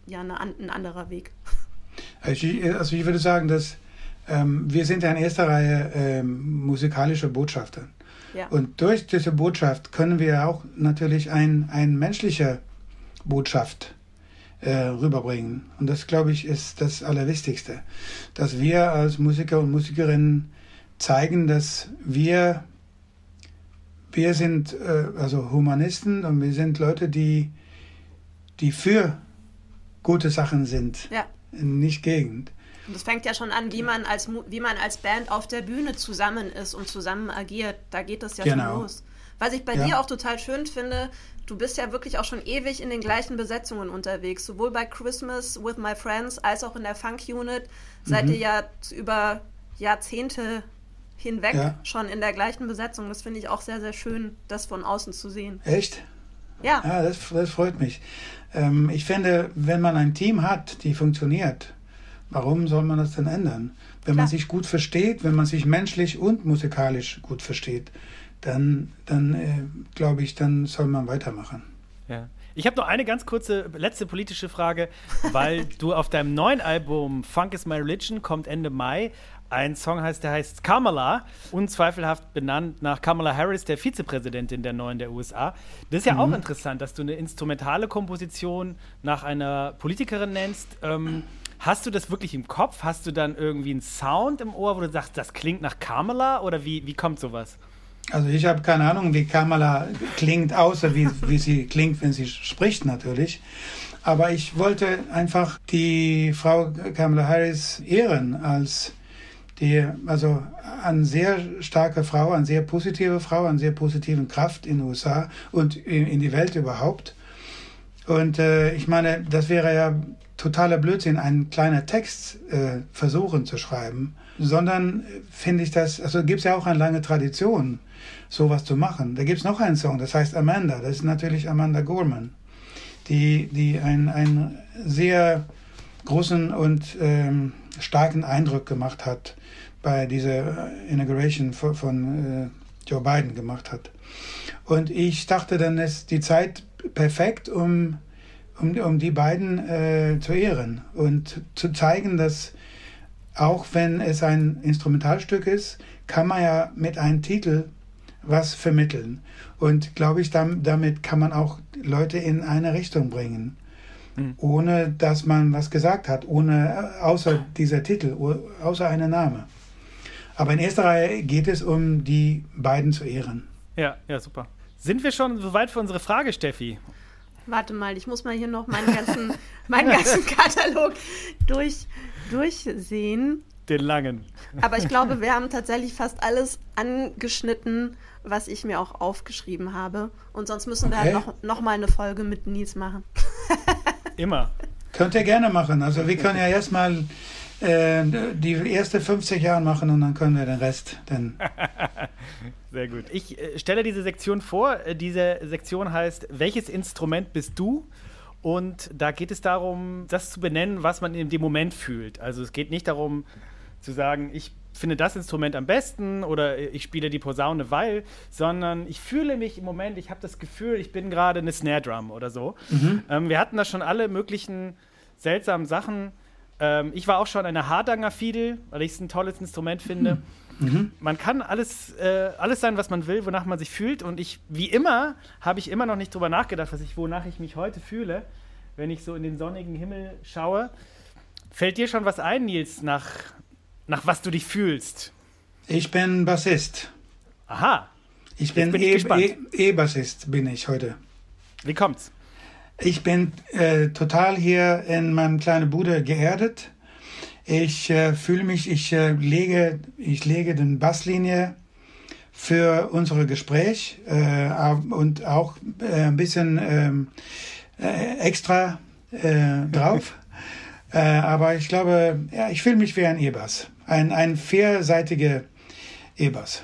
ja eine, ein anderer Weg. Also ich, also ich würde sagen, dass ähm, wir sind ja in erster Reihe ähm, musikalische Botschafter. Ja. Und durch diese Botschaft können wir auch natürlich ein, ein menschliche Botschaft äh, rüberbringen. Und das, glaube ich, ist das Allerwichtigste. Dass wir als Musiker und Musikerinnen zeigen, dass wir wir sind äh, also Humanisten und wir sind Leute, die, die für gute Sachen sind, ja. nicht gegen. Und es fängt ja schon an, wie man, als, wie man als Band auf der Bühne zusammen ist und zusammen agiert. Da geht das ja genau. schon los. Was ich bei ja. dir auch total schön finde, du bist ja wirklich auch schon ewig in den gleichen Besetzungen unterwegs. Sowohl bei Christmas with My Friends als auch in der Funk Unit seid mhm. ihr ja über Jahrzehnte hinweg ja. schon in der gleichen Besetzung. Das finde ich auch sehr, sehr schön, das von außen zu sehen. Echt? Ja. Ja, das, das freut mich. Ähm, ich finde, wenn man ein Team hat, die funktioniert, warum soll man das denn ändern? Wenn Klar. man sich gut versteht, wenn man sich menschlich und musikalisch gut versteht, dann, dann äh, glaube ich, dann soll man weitermachen. Ja. Ich habe noch eine ganz kurze letzte politische Frage, weil du auf deinem neuen Album Funk is My Religion kommt Ende Mai ein Song heißt, der heißt Kamala, unzweifelhaft benannt nach Kamala Harris, der Vizepräsidentin der neuen der USA. Das ist ja mhm. auch interessant, dass du eine instrumentale Komposition nach einer Politikerin nennst. Ähm, hast du das wirklich im Kopf? Hast du dann irgendwie einen Sound im Ohr, wo du sagst, das klingt nach Kamala oder wie, wie kommt sowas? Also ich habe keine Ahnung, wie Kamala klingt, außer wie, wie sie klingt, wenn sie spricht natürlich. Aber ich wollte einfach die Frau Kamala Harris ehren als die, also eine sehr starke Frau, eine sehr positive Frau, eine sehr positive Kraft in den USA und in, die Welt überhaupt. Und äh, ich meine, das wäre ja totaler Blödsinn, einen kleinen Text äh, versuchen zu schreiben, sondern äh, finde ich das, also gibt es ja auch eine lange Tradition, sowas zu machen. Da gibt es noch einen Song, das heißt Amanda, das ist natürlich Amanda Gorman, die, die einen, einen sehr großen und ähm, starken Eindruck gemacht hat bei dieser Inauguration von, von äh, Joe Biden gemacht hat. Und ich dachte, dann ist die Zeit perfekt, um um, um die beiden äh, zu ehren und zu zeigen, dass auch wenn es ein Instrumentalstück ist, kann man ja mit einem Titel was vermitteln. Und glaube ich, damit kann man auch Leute in eine Richtung bringen, mhm. ohne dass man was gesagt hat, ohne äh, außer dieser Titel, außer einer Name. Aber in erster Reihe geht es um die beiden zu ehren. Ja, ja, super. Sind wir schon soweit für unsere Frage, Steffi? Warte mal, ich muss mal hier noch meinen ganzen, meinen ganzen Katalog durch, durchsehen. Den langen. Aber ich glaube, wir haben tatsächlich fast alles angeschnitten, was ich mir auch aufgeschrieben habe. Und sonst müssen wir halt okay. halt noch, noch mal eine Folge mit Nils machen. Immer. Könnt ihr gerne machen. Also wir können ja erstmal äh, die erste 50 Jahre machen und dann können wir den Rest dann. Sehr gut. Ich äh, stelle diese Sektion vor. Äh, diese Sektion heißt, welches Instrument bist du? Und da geht es darum, das zu benennen, was man in dem Moment fühlt. Also es geht nicht darum zu sagen, ich finde das Instrument am besten oder ich spiele die Posaune, weil, sondern ich fühle mich im Moment, ich habe das Gefühl, ich bin gerade eine Snare Drum oder so. Mhm. Ähm, wir hatten da schon alle möglichen seltsamen Sachen. Ähm, ich war auch schon eine Hardanger Fiedel, weil ich es ein tolles Instrument finde. Mhm. Man kann alles, äh, alles sein, was man will, wonach man sich fühlt. Und ich, wie immer, habe ich immer noch nicht drüber nachgedacht, was ich, wonach ich mich heute fühle, wenn ich so in den sonnigen Himmel schaue. Fällt dir schon was ein, Nils, nach, nach was du dich fühlst? Ich bin Bassist. Aha. Ich bin E-Bassist, e, e bin ich heute. Wie kommt's? Ich bin äh, total hier in meinem kleinen Bude geerdet. Ich äh, fühle mich, ich äh, lege, ich lege den Basslinie für unser Gespräch äh, und auch äh, ein bisschen ähm, äh, extra drauf. aber ich glaube, ja, ich fühle mich wie ein E-Bass. Ein, ein vierseitiger E-Bass.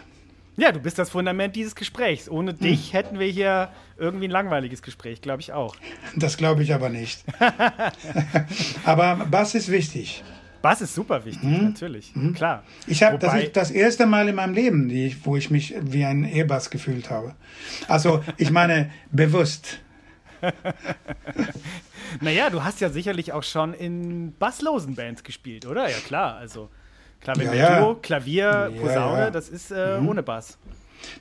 Ja, du bist das Fundament dieses Gesprächs. Ohne dich hm. hätten wir hier irgendwie ein langweiliges Gespräch, glaube ich auch. Das glaube ich aber nicht. aber Bass ist wichtig. Bass ist super wichtig, hm. natürlich, hm. klar. Ich habe das das erste Mal in meinem Leben, die, wo ich mich wie ein E-Bass gefühlt habe. Also ich meine bewusst. naja, du hast ja sicherlich auch schon in basslosen Bands gespielt, oder? Ja, klar. Also Klavier, ja, ja. Klavier Posaune, ja, das ist äh, mhm. ohne Bass.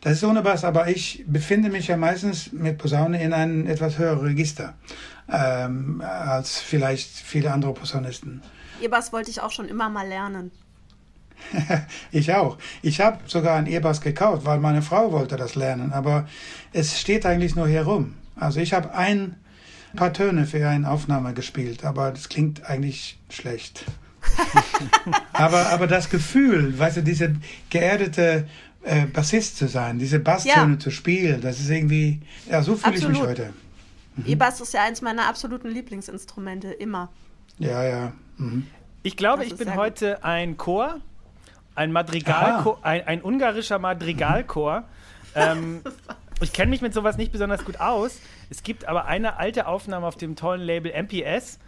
Das ist ohne Bass, aber ich befinde mich ja meistens mit Posaune in einem etwas höheren Register ähm, als vielleicht viele andere Posaunisten. E-Bass wollte ich auch schon immer mal lernen. ich auch. Ich habe sogar ein E-Bass gekauft, weil meine Frau wollte das lernen, aber es steht eigentlich nur hier rum. Also ich habe ein paar Töne für eine Aufnahme gespielt, aber das klingt eigentlich schlecht. aber, aber das Gefühl, weißt du, diese geerdete äh, Bassist zu sein, diese Basstöne ja. zu spielen, das ist irgendwie, ja, so fühle ich mich heute. Mhm. E-Bass ist ja eins meiner absoluten Lieblingsinstrumente, immer. Ja, ja. Mhm. Ich glaube, das ich bin heute gut. ein Chor, ein Madrigalchor, ein, ein, ungarischer Madrigalchor. ähm, Ich kenne mich mit sowas nicht besonders gut aus. Es gibt aber eine alte Aufnahme auf dem tollen Label MPS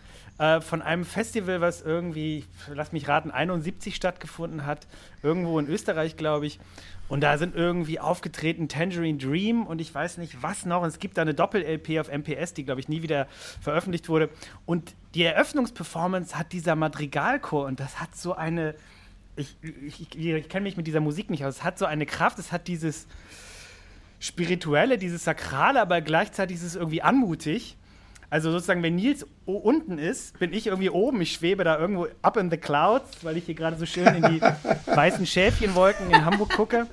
äh, von einem Festival, was irgendwie, lass mich raten, 71 stattgefunden hat. Irgendwo in Österreich, glaube ich. Und da sind irgendwie aufgetreten Tangerine Dream und ich weiß nicht was noch. Und es gibt da eine Doppel-LP auf MPS, die, glaube ich, nie wieder veröffentlicht wurde. Und die Eröffnungsperformance hat dieser Madrigalchor und das hat so eine. Ich, ich, ich, ich kenne mich mit dieser Musik nicht aus. Es hat so eine Kraft, es hat dieses Spirituelle, dieses Sakrale, aber gleichzeitig ist es irgendwie anmutig. Also sozusagen, wenn Nils unten ist, bin ich irgendwie oben. Ich schwebe da irgendwo up in the clouds, weil ich hier gerade so schön in die weißen Schäfchenwolken in Hamburg gucke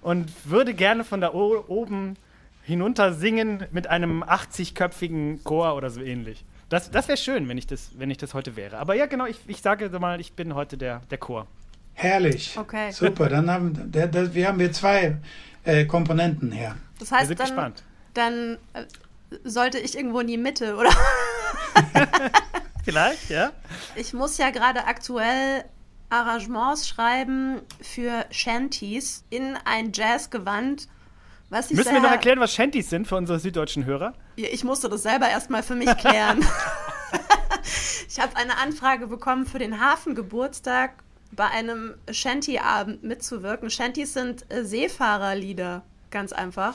und würde gerne von da oben hinunter singen mit einem 80-köpfigen Chor oder so ähnlich. Das, das wäre schön, wenn ich das, wenn ich das heute wäre. Aber ja, genau, ich, ich sage mal, ich bin heute der, der Chor. Herrlich. Okay. Super, dann haben der, der, wir haben wir zwei äh, Komponenten her. Das heißt, dann, gespannt. dann äh, sollte ich irgendwo in die Mitte, oder? Vielleicht, ja. Ich muss ja gerade aktuell Arrangements schreiben für Shanties in ein Jazzgewand. Was ich Müssen wir noch erklären, was Shanties sind für unsere süddeutschen Hörer? Ich musste das selber erstmal für mich klären. ich habe eine Anfrage bekommen für den Hafengeburtstag bei einem Shanty-Abend mitzuwirken. Shanties sind äh, Seefahrerlieder, ganz einfach.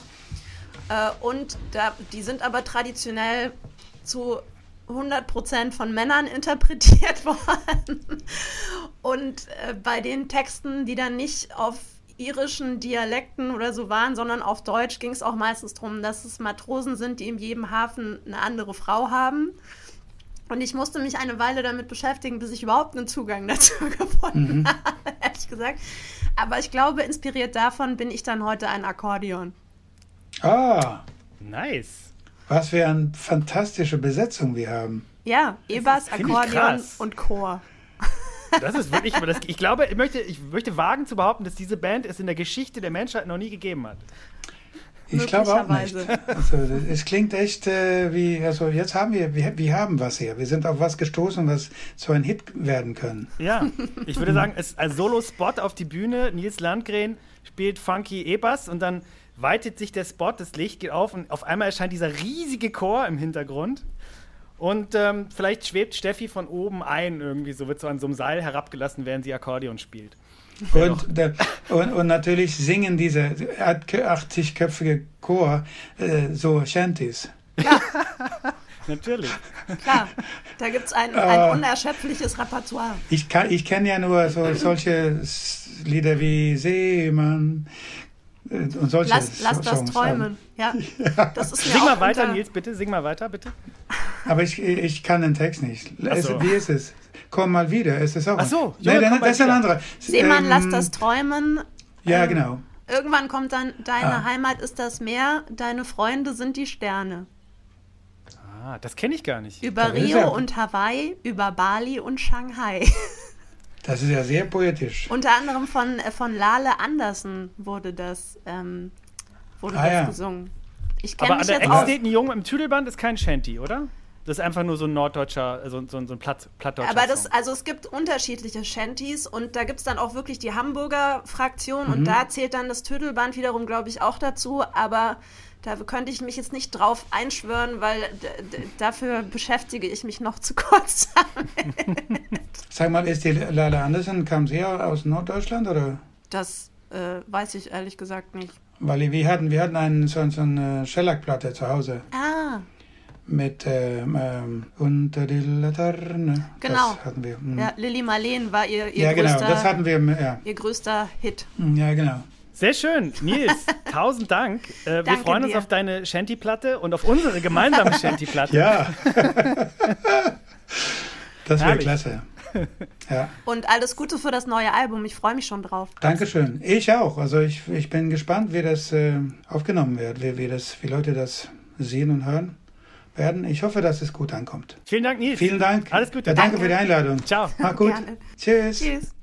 Äh, und da, die sind aber traditionell zu 100% von Männern interpretiert worden. Und äh, bei den Texten, die dann nicht auf irischen Dialekten oder so waren, sondern auf Deutsch ging es auch meistens darum, dass es Matrosen sind, die in jedem Hafen eine andere Frau haben. Und ich musste mich eine Weile damit beschäftigen, bis ich überhaupt einen Zugang dazu gefunden mhm. habe, ehrlich gesagt. Aber ich glaube, inspiriert davon bin ich dann heute ein Akkordeon. Ah. Nice. Was für eine fantastische Besetzung wir haben. Ja, E-Bass, Akkordeon und Chor. Das ist wirklich, das, ich glaube, ich möchte, ich möchte wagen zu behaupten, dass diese Band es in der Geschichte der Menschheit noch nie gegeben hat. Ich glaube auch nicht. Also, es klingt echt äh, wie, also jetzt haben wir, wir, wir haben was hier. Wir sind auf was gestoßen, was zu einem Hit werden können. Ja, ich würde sagen, es ist ein Solo-Spot auf die Bühne. Nils Landgren spielt Funky E-Bass und dann weitet sich der Spot, das Licht geht auf und auf einmal erscheint dieser riesige Chor im Hintergrund. Und ähm, vielleicht schwebt Steffi von oben ein, irgendwie so, wird so an so einem Seil herabgelassen, während sie Akkordeon spielt. Und, der, und, und, natürlich singen diese 80-köpfige Chor äh, so Shanties. Ja. natürlich. Klar, da gibt es ein, ein uh, unerschöpfliches Repertoire. Ich, ich kenne ja nur so, solche Lieder wie Seemann, und solche lass, lass das träumen. Ja. ja. Das ist sing mal weiter, Nils, bitte. Sing mal weiter, bitte. Aber ich, ich kann den Text nicht. Es, wie ist es? Komm mal wieder. Es ist auch. Ach so, Junge, nee, das ist ein anderer. Seemann, ähm, lass das träumen. Ja, ähm, genau. Irgendwann kommt dann, deine ah. Heimat ist das Meer, deine Freunde sind die Sterne. Ah, das kenne ich gar nicht. Über Rio und Hawaii, über Bali und Shanghai. Das ist ja sehr poetisch. Unter anderem von, äh, von Lale Andersen wurde das, ähm, wurde ah, das ja. gesungen. Ich Aber mich an der Ecke steht ein Junge im Tüdelband, ist kein Shanty, oder? Das ist einfach nur so ein norddeutscher, so, so, so ein Platt, plattdeutscher Aber das, also es gibt unterschiedliche Shanties und da gibt es dann auch wirklich die Hamburger Fraktion mhm. und da zählt dann das Tüdelband wiederum, glaube ich, auch dazu. Aber da könnte ich mich jetzt nicht drauf einschwören, weil dafür beschäftige ich mich noch zu kurz damit. Sag mal, ist die Lala Andersen, kam sie aus Norddeutschland oder? Das äh, weiß ich ehrlich gesagt nicht. Weil wir hatten, wir hatten einen, so, so eine Schellackplatte zu Hause. Ah. Mit ähm, ähm, Unter die Laterne. Genau. Das hatten wir. Mhm. Ja, Lilly Marleen war ihr, ihr ja, größter, genau, das hatten wir, ja. ihr größter Hit. Ja, genau. Sehr schön, Nils, tausend Dank. Äh, wir freuen uns auf deine Shanty-Platte und auf unsere gemeinsame Shanty-Platte. Ja. das wäre klasse. Ja. Und alles Gute für das neue Album. Ich freue mich schon drauf. Dankeschön. Ich auch. Also ich, ich bin gespannt, wie das äh, aufgenommen wird, wie, wie, das, wie Leute das sehen und hören werden. Ich hoffe, dass es gut ankommt. Vielen Dank, Nils. Vielen Dank. Alles Gute. Ja, danke, danke, für die Einladung. Ciao. Mach gut. Gerne. Tschüss. Tschüss.